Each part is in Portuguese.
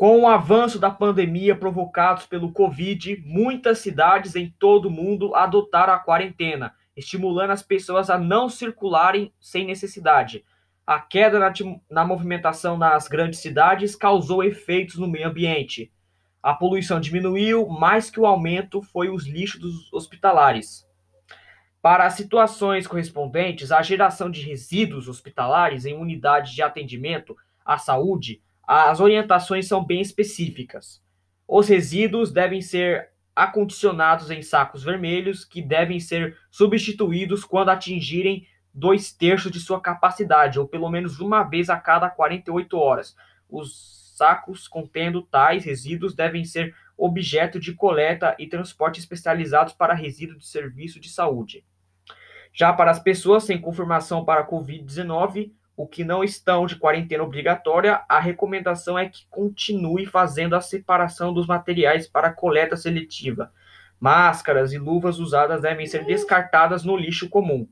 Com o avanço da pandemia provocados pelo Covid, muitas cidades em todo o mundo adotaram a quarentena, estimulando as pessoas a não circularem sem necessidade. A queda na, na, movimentação nas grandes cidades causou efeitos no meio ambiente. A poluição diminuiu, mais que o aumento foi os lixos hospitalares. Para as situações correspondentes, a geração de resíduos hospitalares em unidades de atendimento à saúde as orientações são bem específicas. Os resíduos devem ser acondicionados em sacos vermelhos que devem ser substituídos quando atingirem dois terços de sua capacidade, ou pelo menos uma vez a cada 48 horas. Os sacos contendo tais resíduos devem ser objeto de coleta e transporte especializados para resíduos de serviço de saúde. Já para as pessoas sem confirmação para a Covid-19, o que não estão de quarentena obrigatória, a recomendação é que continue fazendo a separação dos materiais para coleta seletiva. Máscaras e luvas usadas devem ser descartadas no lixo comum.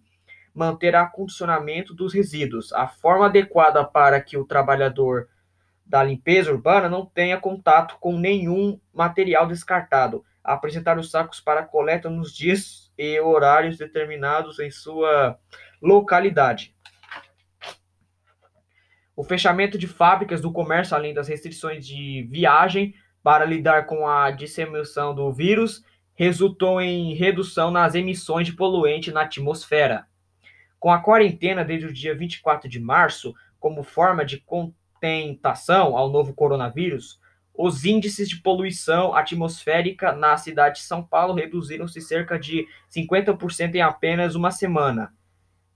Manter acondicionamento dos resíduos. A forma adequada para que o trabalhador da limpeza urbana não tenha contato com nenhum material descartado. Apresentar os sacos para coleta nos dias e horários determinados em sua localidade. O fechamento de fábricas do comércio, além das restrições de viagem para lidar com a disseminação do vírus, resultou em redução nas emissões de poluente na atmosfera. Com a quarentena desde o dia 24 de março, como forma de contentação ao novo coronavírus, os índices de poluição atmosférica na cidade de São Paulo reduziram-se cerca de 50% em apenas uma semana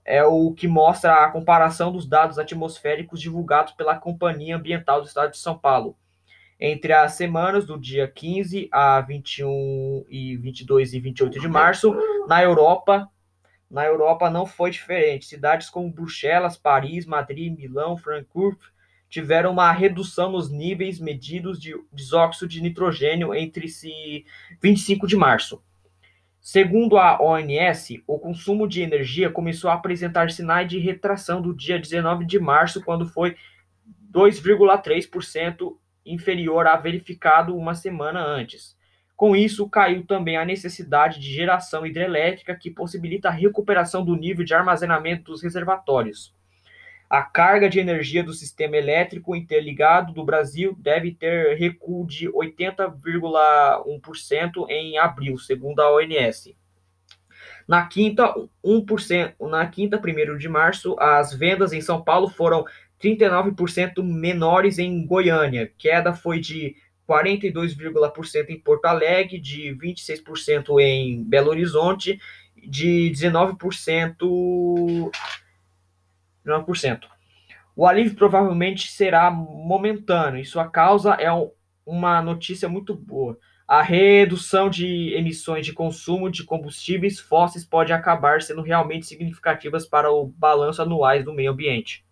é o que mostra a comparação dos dados atmosféricos divulgados pela Companhia Ambiental do Estado de São Paulo. Entre as semanas do dia 15 a 21 e 22 e 28 de março, na Europa, na Europa não foi diferente. Cidades como Bruxelas, Paris, Madrid, Milão, Frankfurt tiveram uma redução nos níveis medidos de dióxido de nitrogênio entre 25 de março. Segundo a ONS, o consumo de energia começou a apresentar sinais de retração do dia 19 de março, quando foi 2,3% inferior a verificado uma semana antes. Com isso, caiu também a necessidade de geração hidrelétrica, que possibilita a recuperação do nível de armazenamento dos reservatórios. A carga de energia do sistema elétrico interligado do Brasil deve ter recuo de 80,1% em abril, segundo a ONS. Na quinta, 1%, na quinta, 1 de março, as vendas em São Paulo foram 39% menores em Goiânia. Queda foi de 42,% em Porto Alegre, de 26% em Belo Horizonte, de 19% 9%. O alívio provavelmente será momentâneo e sua causa é uma notícia muito boa. A redução de emissões de consumo de combustíveis fósseis pode acabar sendo realmente significativas para o balanço anuais do meio ambiente.